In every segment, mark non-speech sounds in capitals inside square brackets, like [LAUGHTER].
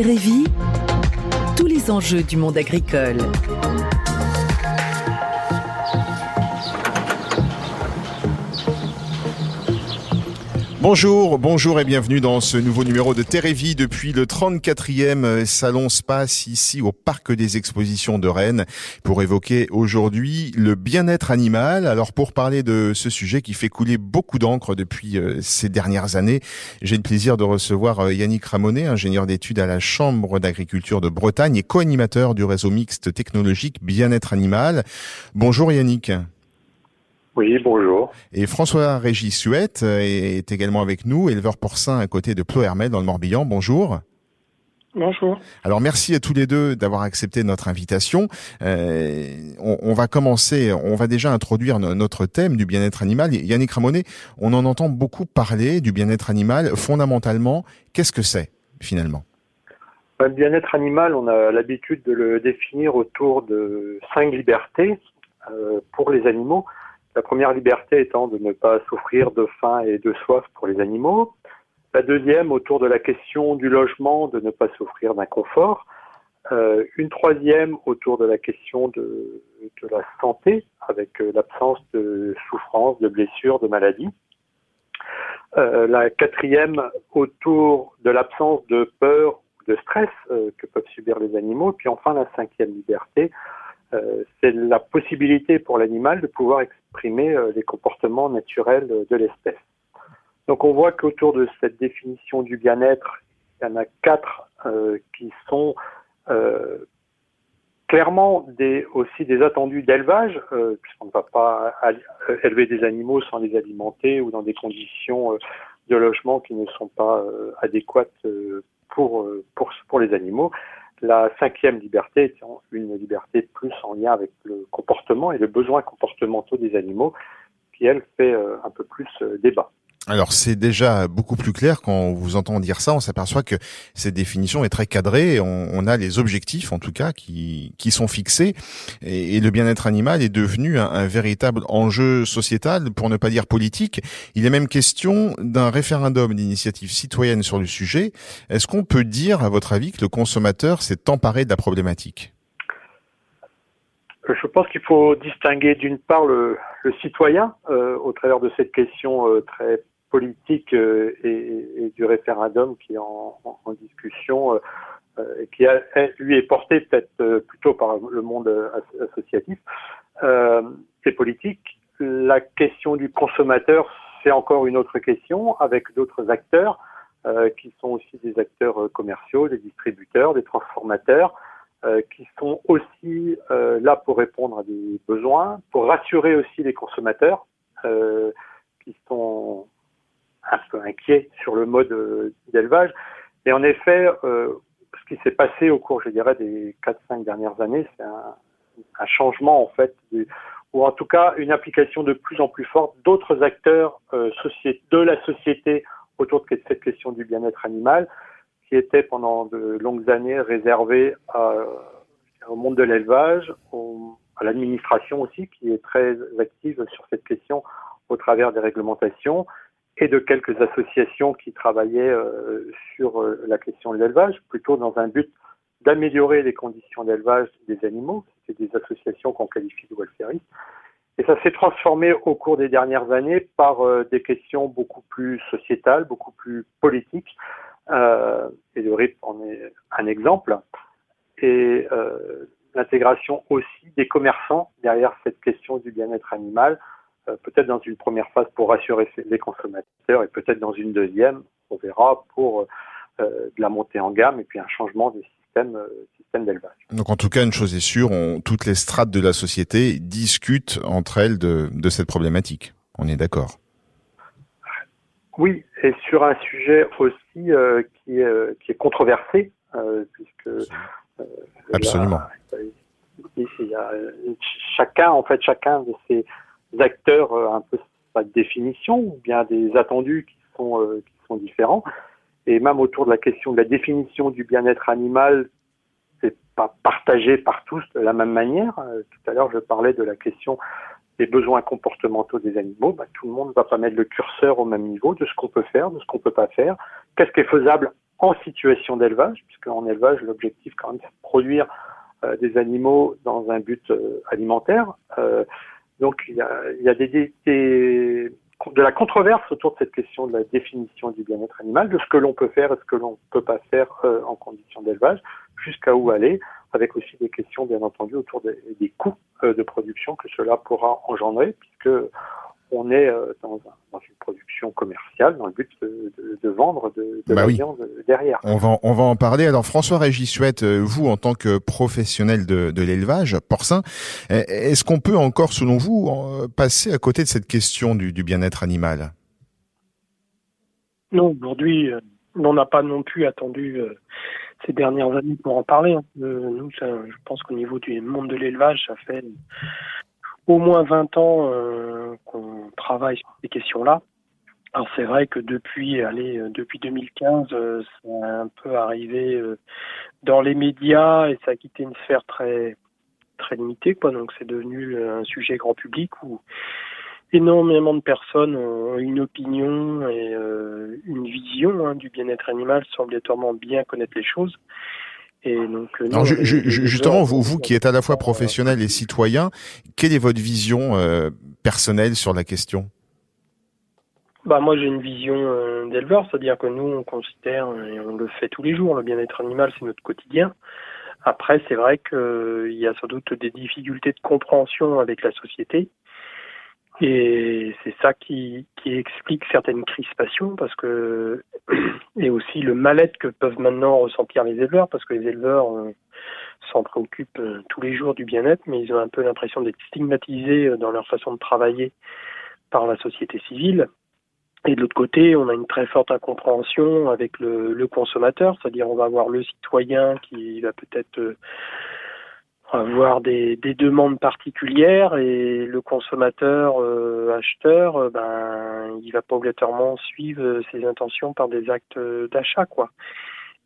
Térévie, tous les enjeux du monde agricole. Bonjour, bonjour et bienvenue dans ce nouveau numéro de Térévie depuis le 34e Salon Space ici au Parc des Expositions de Rennes pour évoquer aujourd'hui le bien-être animal. Alors pour parler de ce sujet qui fait couler beaucoup d'encre depuis euh, ces dernières années, j'ai le plaisir de recevoir euh, Yannick Ramonet, ingénieur d'études à la Chambre d'agriculture de Bretagne et co-animateur du réseau mixte technologique bien-être animal. Bonjour Yannick. Oui, bonjour. Et François-Régis Suette est également avec nous, éleveur porcin à côté de Plohermel dans le Morbihan. Bonjour. Bonjour. Alors merci à tous les deux d'avoir accepté notre invitation. Euh, on, va commencer, on va déjà introduire notre thème du bien-être animal. Yannick Ramonet, on en entend beaucoup parler du bien-être animal. Fondamentalement, qu'est-ce que c'est finalement? Le bien-être animal, on a l'habitude de le définir autour de cinq libertés euh, pour les animaux. La première liberté étant de ne pas souffrir de faim et de soif pour les animaux. La deuxième autour de la question du logement, de ne pas souffrir d'inconfort. Euh, une troisième autour de la question de, la santé, avec euh, l'absence de souffrance, de blessures, de maladies. Euh, la quatrième autour de l'absence de peur, de stress que peuvent subir les animaux. Puis enfin la cinquième liberté c'est la possibilité pour l'animal de pouvoir exprimer euh, les comportements naturels de l'espèce. Donc on voit qu'autour de cette définition du bien-être, il y en a quatre euh, qui sont clairement des, aussi des attendus d'élevage, puisqu'on ne va pas élever des animaux sans les alimenter ou dans des conditions de logement qui ne sont pas adéquates pour, pour, pour les animaux. La cinquième liberté étant une liberté plus en lien avec le comportement et les besoins comportementaux des animaux, qui elle fait euh, un peu plus euh, débat. Alors c'est déjà beaucoup plus clair quand on vous entend dire ça, on s'aperçoit que cette définition est très cadrée, on, a les objectifs en tout cas qui, sont fixés et, le bien-être animal est devenu un, véritable enjeu sociétal, pour ne pas dire politique. Il est même question d'un référendum d'initiative citoyenne sur le sujet. Est-ce qu'on peut dire, à votre avis, que le consommateur s'est emparé de la problématique? Je pense qu'il faut distinguer d'une part le, citoyen euh, au travers de cette question euh, très politique euh, et, du référendum qui est en, discussion euh, euh, et qui a, lui est porté peut-être plutôt par le monde associatif et politique. La question du consommateur, c'est encore une autre question avec d'autres acteurs qui sont aussi des acteurs commerciaux, des distributeurs, des transformateurs, qui sont aussi là pour répondre à des besoins, pour rassurer aussi les consommateurs qui sont un peu inquiet sur le mode euh, d'élevage. Et en effet, euh, ce qui s'est passé au cours, je dirais, des 4-5 dernières années, c'est un, un, changement, en fait, ou en tout cas une application de plus en plus forte d'autres acteurs euh, de la société autour de cette question du bien-être animal, qui était pendant de longues années réservé à, au monde de l'élevage, à l'administration aussi, qui est très active sur cette question au travers des réglementations, et de quelques associations qui travaillaient euh, sur euh, la question de l'élevage, plutôt dans un but d'améliorer les conditions d'élevage des animaux. C'était des associations qu'on qualifie de welfaristes. Et ça s'est transformé au cours des dernières années par euh, des questions beaucoup plus sociétales, beaucoup plus politiques. et le RIP en est un exemple. Et l'intégration aussi des commerçants derrière cette question du bien-être animal, euh, peut-être dans une première phase pour rassurer les consommateurs et peut-être dans une deuxième, on verra, pour euh, de la montée en gamme et puis un changement des systèmes, euh, systèmes d'élevage. Donc en tout cas, une chose est sûre, on, toutes les strates de la société discutent entre elles de, de cette problématique. On est d'accord Oui, et sur un sujet aussi qui, est, qui est controversé, puisque... Absolument. il y a, chacun, en fait, chacun de ces acteurs euh, un peu pas de définition ou bien des attendus qui sont euh, qui sont différents. Et même autour de la question de la définition du bien-être animal, c'est pas partagé par tous de la même manière. Euh, tout à l'heure, je parlais de la question des besoins comportementaux des animaux. Bah, tout le monde ne va pas mettre le curseur au même niveau de ce qu'on peut faire, de ce qu'on peut pas faire. Qu'est-ce qui est faisable en situation d'élevage, puisque en élevage, l'objectif quand même, c'est de produire euh, des animaux dans un but euh, alimentaire. Euh, donc il y a, il y a des, des, de la controverse autour de cette question de la définition du bien-être animal, de ce que l'on peut faire et ce que l'on ne peut pas faire en conditions d'élevage, jusqu'à où aller, avec aussi des questions bien entendu autour des, des coûts de production que cela pourra engendrer, puisque on est euh, dans, une production commerciale dans le but de, vendre de, de bah la viande derrière. On va, on va en parler. Alors François Régissuette, euh, vous en tant que professionnel de, l'élevage porcin, est-ce qu'on peut encore, selon vous, passer à côté de cette question du, bien-être animal? Non, aujourd'hui, euh, on n'a pas non plus attendu ces dernières années pour en parler. Hein. nous, je pense qu'au niveau du monde de l'élevage, ça fait au moins 20 ans euh, qu'on travaille sur ces questions-là. Alors c'est vrai que depuis, allez, euh, depuis 2015, euh, ça a un peu arrivé dans les médias et ça a quitté une sphère très très limitée, quoi. Donc c'est devenu un sujet grand public où énormément de personnes ont une opinion et une vision hein, du bien-être animal sans obligatoirement bien connaître les choses. Et donc, euh, justement, vous, vous qui êtes à la fois professionnel et citoyen, quelle est votre vision euh, personnelle sur la question? Bah moi j'ai une vision euh, d'éleveur, c'est-à-dire que nous on considère et on le fait tous les jours, le bien-être animal c'est notre quotidien. Après c'est vrai qu'il y a sans doute des difficultés de compréhension avec la société et c'est ça qui, qui explique certaines crispations parce que [CLEARS THROAT] et aussi le mal-être que peuvent maintenant ressentir les éleveurs parce que les éleveurs euh, s'en préoccupent euh, tous les jours du bien-être mais ils ont un peu l'impression d'être stigmatisés euh, dans leur façon de travailler par la société civile. Et de l'autre côté, on a une très forte incompréhension avec le, le consommateur, c'est-à-dire on va avoir le citoyen qui va peut-être avoir des, des, demandes particulières et le consommateur euh, acheteur euh, ben il va pas obligatoirement suivre ses intentions par des actes d'achat quoi.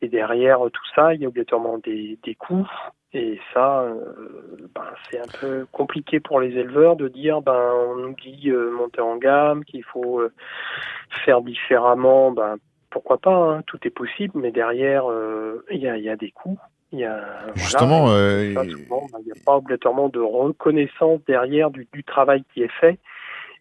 Et derrière tout ça il y a obligatoirement des, des coûts. Et ça euh, ben, c'est un peu compliqué pour les éleveurs de dire ben on nous dit monter en gamme qu'il faut faire différemment. Ben pourquoi pas hein, tout est possible mais derrière il y a, y a des coûts il y a, Justement, euh, il n'y a pas obligatoirement de reconnaissance derrière du, du travail qui est fait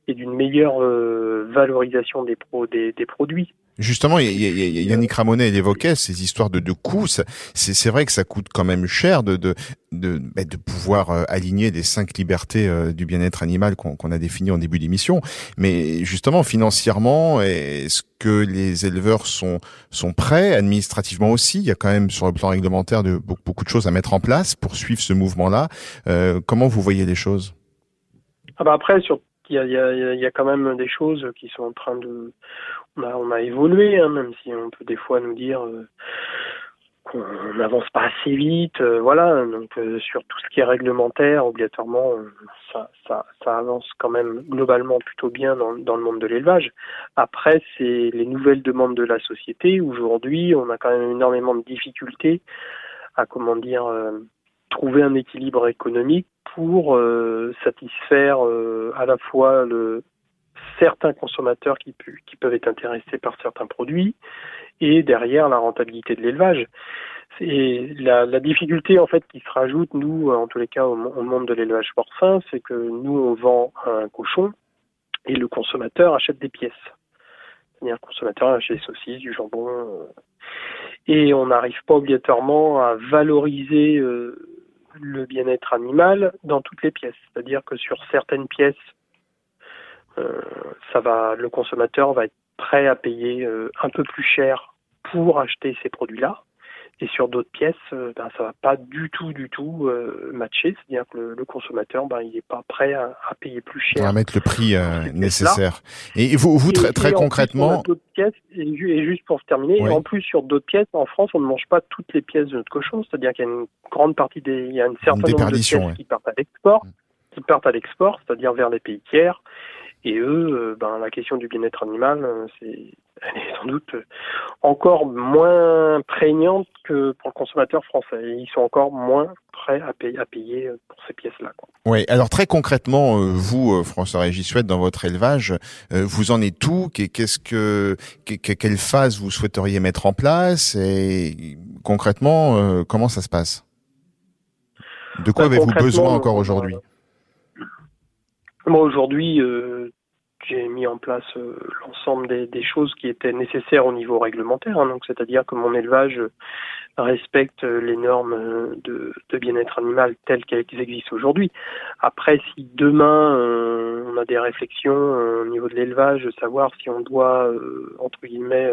et d'une meilleure euh, valorisation des, pro, des, des produits. Justement, Yannick Ramonet évoquait ces histoires de, de coûts. C'est vrai que ça coûte quand même cher de de de, bah, de pouvoir euh, aligner les cinq libertés euh, du bien-être animal qu'on a définies en début d'émission. Mais justement, financièrement, est-ce que les éleveurs sont sont prêts? Administrativement aussi Il y a quand même sur le plan réglementaire de beaucoup, beaucoup de choses à mettre en place pour suivre ce mouvement-là. Euh, comment vous voyez les choses? Ah bah après, sur il y a, quand même des choses qui sont en train de on a, on a évolué, hein, même si on peut des fois nous dire euh, qu'on n'avance pas assez vite. Euh, voilà, donc euh, sur tout ce qui est réglementaire, obligatoirement, ça, ça, ça, avance quand même globalement plutôt bien dans, dans le monde de l'élevage. Après, c'est les nouvelles demandes de la société. Aujourd'hui, on a quand même énormément de difficultés à comment dire trouver un équilibre économique pour satisfaire à la fois le, certains consommateurs qui, qui peuvent être intéressés par certains produits et derrière la rentabilité de l'élevage. La, la, difficulté en fait qui se rajoute, nous, en tous les cas, au, monde de l'élevage porcin, c'est que nous, on vend un cochon et le consommateur achète des pièces. C'est-à-dire le consommateur achète des saucisses, du jambon, euh, et on n'arrive pas obligatoirement à valoriser euh, le bien-être animal dans toutes les pièces. C'est-à-dire que sur certaines pièces, euh, ça va, le consommateur va être prêt à payer euh, un peu plus cher pour acheter ces produits-là. Et sur d'autres pièces, euh, ben, ça va pas du tout, du tout matcher. C'est-à-dire que le, consommateur, ben, il n'est pas prêt à, payer plus cher. À mettre le prix nécessaire. Et vous, vous très, très concrètement. pièces, et, juste pour terminer, en plus sur d'autres pièces, en France, on ne mange pas toutes les pièces de notre cochon. C'est-à-dire qu'il y a une grande partie des, il y a une certaine nombre de pièces qui partent à l'export, qui partent à l'export, c'est-à-dire vers les pays tiers et eux, euh, ben, la question du bien-être animal, euh, c'est, [LAUGHS] elle est sans doute encore moins prégnantes que pour le consommateur français. Ils sont encore moins prêts à payer, à payer pour ces pièces-là. Oui, alors très concrètement, euh, vous, euh, François-Régis Souhaite, dans votre élevage, euh, vous en êtes où? Qu'est-ce que, quelle phase vous souhaiteriez mettre en place? Et concrètement, comment ça se passe? De quoi bah, avez-vous besoin encore aujourd'hui? Moi, aujourd'hui, j'ai mis en place euh, l'ensemble des, des, choses qui étaient nécessaires au niveau réglementaire. Hein, donc, c'est-à-dire que mon élevage respecte les normes de, de bien-être animal telles qu'elles existent aujourd'hui. Après, si demain euh, on a des réflexions euh, au niveau de l'élevage, savoir si on doit entre guillemets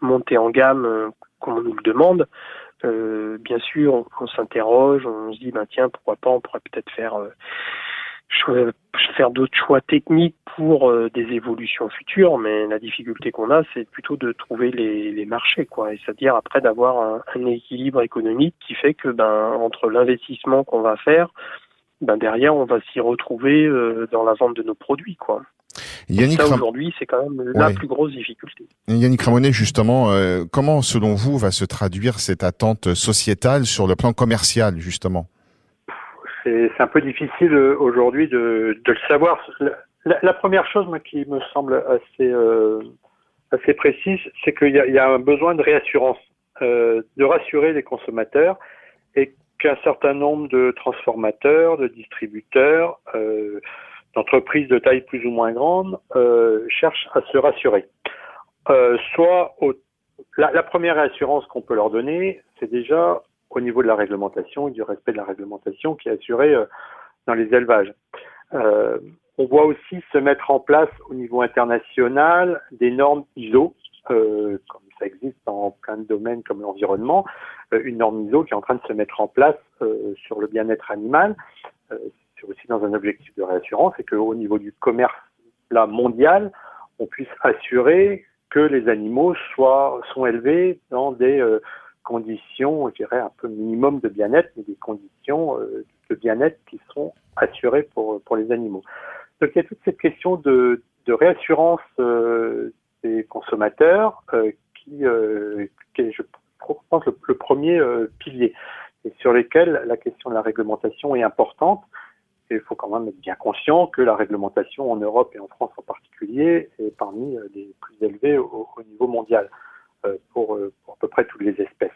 monter en gamme, comme on nous le demande. bien sûr, on, on s'interroge, on se dit, ben tiens, pourquoi pas, on pourrait peut-être faire faire d'autres choix techniques pour euh, des évolutions futures, mais la difficulté qu'on a, c'est plutôt de trouver les, les marchés, quoi. Et c'est-à-dire après d'avoir un, un, équilibre économique qui fait que ben entre l'investissement qu'on va faire, ben derrière on va s'y retrouver euh, dans la vente de nos produits, quoi. Yannick ça aujourd'hui, c'est quand même la plus grosse difficulté. Yannick Ramonet, justement, euh, comment selon vous va se traduire cette attente sociétale sur le plan commercial, justement? C'est un peu difficile euh, aujourd'hui de, de, le savoir. La, la, première chose moi, qui me semble assez, euh, assez précise, c'est qu'il y, y, a un besoin de réassurance, euh, de rassurer les consommateurs et qu'un certain nombre de transformateurs, de distributeurs, euh, d'entreprises de taille plus ou moins grande euh, cherchent à se rassurer. Euh, soit au, la, la, première réassurance qu'on peut leur donner, c'est déjà au niveau de la réglementation et du respect de la réglementation qui est assurée euh, dans les élevages. Euh, on voit aussi se mettre en place au niveau international des normes ISO, euh, comme ça existe dans plein de domaines comme l'environnement, euh, une norme ISO qui est en train de se mettre en place euh, sur le bien-être animal. C'est aussi dans un objectif de réassurance et qu'au niveau du commerce là, mondial, on puisse assurer que les animaux soient sont élevés dans des conditions, je dirais, un peu minimum de bien-être, mais des conditions euh, de bien-être qui sont assurées pour, pour les animaux. Donc il y a toute cette question de, de réassurance euh, des consommateurs euh, qui, est, je pense, le, premier pilier, et sur lesquels la question de la réglementation est importante. Il faut quand même être bien conscient que la réglementation en Europe et en France en particulier est parmi les plus élevées au niveau mondial. Euh, pour, euh, pour, à peu près toutes les espèces.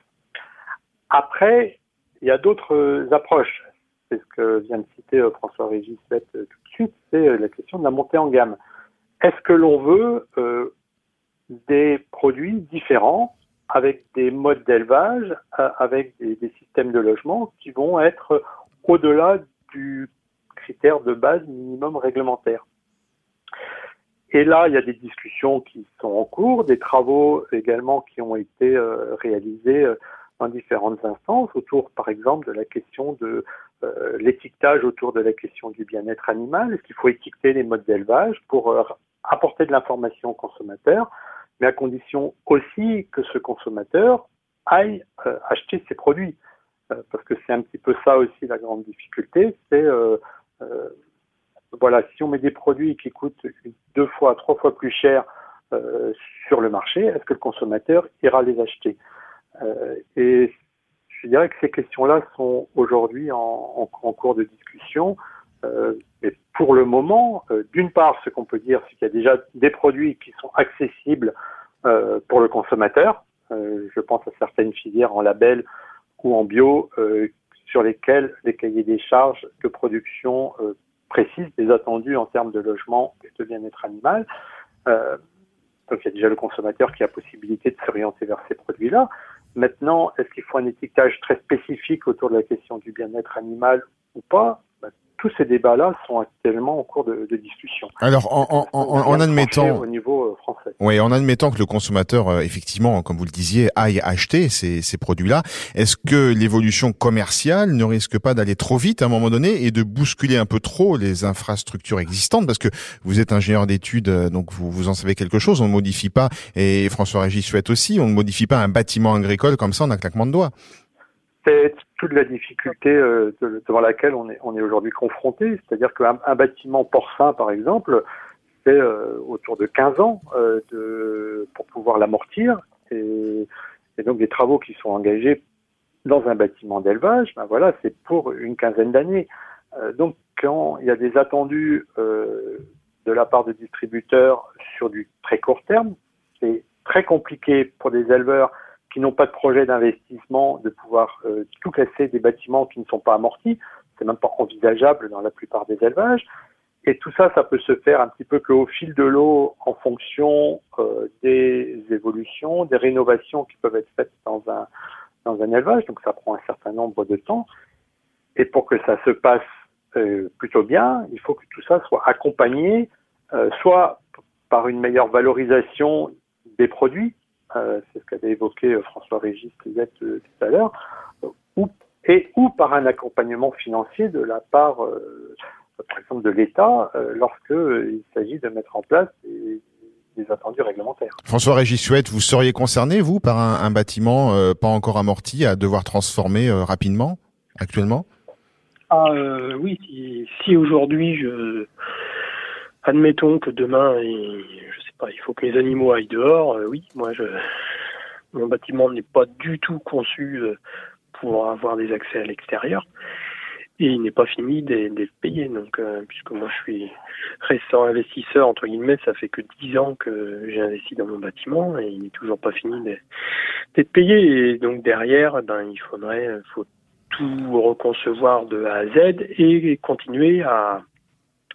Après, il y a d'autres euh, approches. C'est ce que vient de citer François-Régis tout de suite, c'est la question de la montée en gamme. Est-ce que l'on veut des produits différents avec des modes d'élevage, avec des, systèmes de logement qui vont être au-delà du critère de base minimum réglementaire? Et là, il y a des discussions qui sont en cours, des travaux également qui ont été euh, réalisés euh, dans différentes instances autour, par exemple, de la question de euh, l'étiquetage autour de la question du bien-être animal. Est-ce qu'il faut étiqueter les modes d'élevage pour apporter de l'information au consommateur, mais à condition aussi que ce consommateur aille acheter ses produits. parce que c'est un petit peu ça aussi la grande difficulté, c'est voilà, si on met des produits qui coûtent deux fois, trois fois plus cher euh, sur le marché, est-ce que le consommateur ira les acheter? Euh, Et je dirais que ces questions-là sont aujourd'hui en, cours de discussion. Euh, mais pour le moment, euh, d'une part, ce qu'on peut dire, c'est qu'il y a déjà des produits qui sont accessibles pour le consommateur. Je pense à certaines filières en label ou en bio sur lesquelles les cahiers des charges de production précise des attendus en termes de logement et de bien-être animal. Euh, donc il y a déjà le consommateur qui a possibilité de s'orienter vers ces produits-là. Maintenant, est-ce qu'il faut un étiquetage très spécifique autour de la question du bien-être animal ou pas? Tous ces débats-là sont actuellement en cours de, de discussion. Alors, en, en, en, en admettant au niveau euh, français. Oui, en admettant que le consommateur, euh, effectivement, comme vous le disiez, aille acheter ces, ces produits-là, est-ce que l'évolution commerciale ne risque pas d'aller trop vite à un moment donné et de bousculer un peu trop les infrastructures existantes? Parce que vous êtes ingénieur d'études, euh, donc vous, vous en savez quelque chose. On ne modifie pas, et François Régis souhaite aussi, on ne modifie pas un bâtiment agricole comme ça en un claquement de doigts c'est toute la difficulté euh, devant laquelle on est, aujourd'hui confronté. C'est-à-dire qu'un un bâtiment porcin, par exemple, fait autour de 15 ans de, pour pouvoir l'amortir. Et, donc des travaux qui sont engagés dans un bâtiment d'élevage, ben voilà, c'est pour une quinzaine d'années. donc quand il y a des attendus de la part de distributeurs sur du très court terme, c'est très compliqué pour des éleveurs qui n'ont pas de projet d'investissement de pouvoir euh, tout casser des bâtiments qui ne sont pas amortis. C'est même pas envisageable dans la plupart des élevages. Et tout ça, ça peut se faire un petit peu qu'au fil de l'eau en fonction euh, des évolutions, des rénovations qui peuvent être faites dans un, dans un élevage. Donc ça prend un certain nombre de temps. Et pour que ça se passe euh, plutôt bien, il faut que tout ça soit accompagné soit par une meilleure valorisation des produits, c'est ce qu'avait évoqué euh, François-Régis tout à l'heure, ou, et ou par un accompagnement financier de la part, par exemple, de l'État, lorsqu'il s'agit de mettre en place des, attendus réglementaires. François-Régis Chouette, vous seriez concerné, vous, par un, bâtiment pas encore amorti à devoir transformer rapidement, actuellement? Ah, Oui, si, si aujourd'hui je admettons que demain, je pas, il faut que les animaux aillent dehors. Euh, oui, moi, je, mon bâtiment n'est pas du tout conçu euh, pour avoir des accès à l'extérieur. Et il n'est pas fini d'être payé. Donc, euh, puisque moi je suis récent investisseur, entre guillemets, ça fait que dix ans que j'ai investi dans mon bâtiment et il n'est toujours pas fini d'être payé. Et donc derrière, ben, il faudrait faut tout reconcevoir de A à Z et continuer à,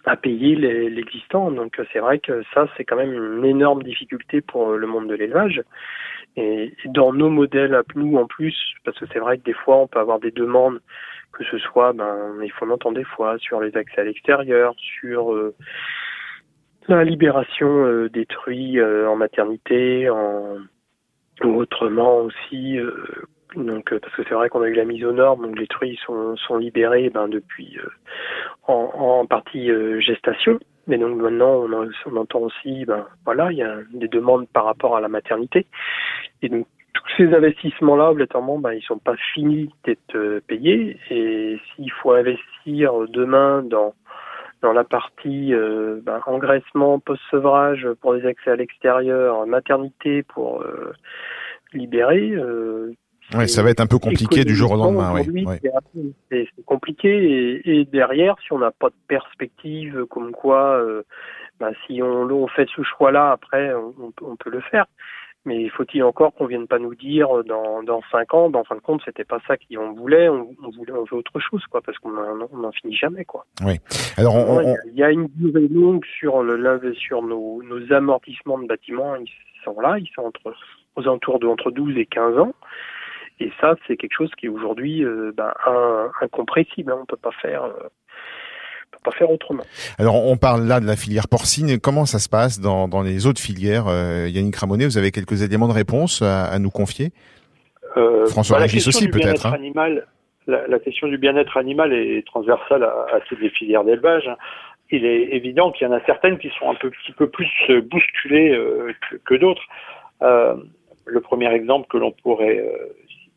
à payer l'existant. Donc c'est vrai que ça, c'est quand même une énorme difficulté pour le monde de l'élevage. Et dans nos modèles à nous en plus, parce que c'est vrai que des fois on peut avoir des demandes, que ce soit, ben, il faut l'entendre des fois sur les accès à l'extérieur, sur euh, la libération euh, des truies euh, en maternité, en, ou autrement aussi donc, euh, parce que c'est vrai qu'on a eu la mise aux normes, donc les truies sont, sont libérées ben, depuis euh, en, en, partie euh, gestation. Mais donc maintenant, on, on entend aussi, ben voilà, il y a des demandes par rapport à la maternité. Et donc tous ces investissements-là, obligatoirement, ben, ils sont pas finis d'être payés. Et s'il faut investir demain dans dans la partie ben, engraissement, post-sevrage pour les accès à l'extérieur, maternité pour libérer, oui, ça va être un peu compliqué du jour au lendemain. Oui, C'est compliqué et, derrière, si on n'a pas de perspective comme quoi, euh, bah, si on, on, fait ce choix-là, après, on, on, peut le faire. Mais faut-il encore qu'on vienne pas nous dire dans, dans cinq ans, ben, en fin de compte, c'était pas ça qu'on voulait, on, voulait on veut autre chose, quoi, parce qu'on n'en finit jamais, quoi. Oui. Alors, on, il y a une durée longue sur le sur nos, nos amortissements de bâtiments, ils sont là, ils sont entre aux alentours de entre 12 et 15 ans. Et ça, c'est quelque chose qui est aujourd'hui euh, ben, incompressible. Hein. On peut pas faire. Euh, peut pas faire autrement. Alors on parle là de la filière porcine. Comment ça se passe dans, dans les autres filières euh, Yannick Ramonet, vous avez quelques éléments de réponse à, nous confier? Euh, François bah, Régis aussi peut-être. Hein. La, la, question du bien-être animal est transversale à, à toutes les filières d'élevage. Il est évident qu'il y en a certaines qui sont un peu, petit peu plus bousculées que, que d'autres. le premier exemple que l'on pourrait euh,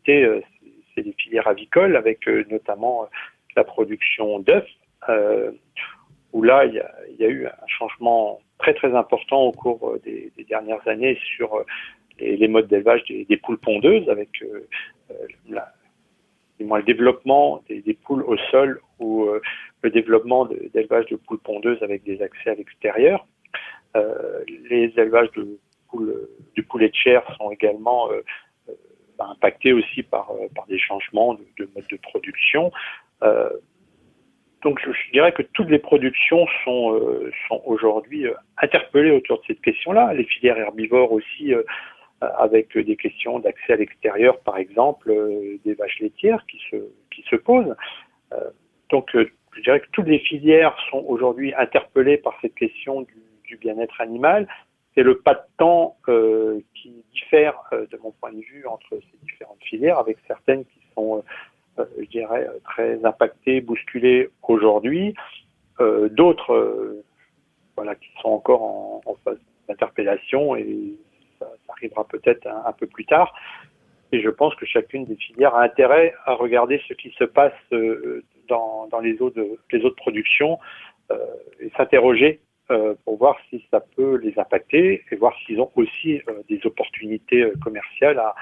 c'est les filières avicoles, avec euh, notamment euh, la production d'œufs, où là, il y, a, eu un changement très très important au cours des, dernières années sur les, modes d'élevage des, poules pondeuses, avec le développement des, poules au sol ou le développement d'élevage de, poules pondeuses avec des accès à l'extérieur. les élevages de poules, du poulet de chair sont également impacté aussi par, euh, par des changements de, de mode de production. Euh, donc je, dirais que toutes les productions sont, euh, sont aujourd'hui interpellées autour de cette question-là. Les filières herbivores aussi, avec des questions d'accès à l'extérieur, par exemple, des vaches laitières qui se, qui se posent. donc je dirais que toutes les filières sont aujourd'hui interpellées par cette question du bien-être animal c'est le pas de temps euh, qui diffère, euh, de mon point de vue, entre ces différentes filières, avec certaines qui sont, euh, je dirais, très impactées, bousculées aujourd'hui, d'autres, voilà, qui sont encore en, phase d'interpellation et ça, arrivera peut-être un, peu plus tard. Et je pense que chacune des filières a intérêt à regarder ce qui se passe dans, dans les, autres, les autres productions et s'interroger pour voir si ça peut les impacter et voir s'ils ont aussi des opportunités commerciales à,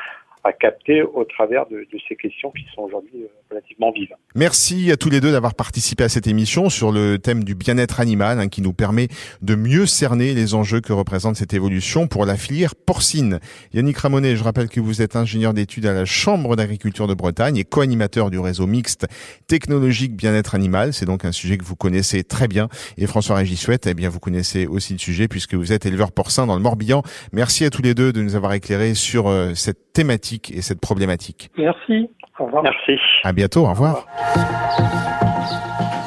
à capter au travers de, de ces questions qui sont aujourd'hui euh, relativement vives. Merci à tous les deux d'avoir participé à cette émission sur le thème du bien-être animal hein, qui nous permet de mieux cerner les enjeux que représente cette évolution pour la filière porcine. Yannick Ramonet, je rappelle que vous êtes ingénieur d'études à la Chambre d'agriculture de Bretagne et co-animateur du réseau mixte technologique bien-être animal. C'est donc un sujet que vous connaissez très bien. Et François Régisuette, eh bien, vous connaissez aussi le sujet puisque vous êtes éleveur porcin dans le Morbihan. Merci à tous les deux de nous avoir éclairés sur euh, cette thématique et cette problématique. Merci. Au revoir. Merci. À bientôt. Au revoir. Au revoir.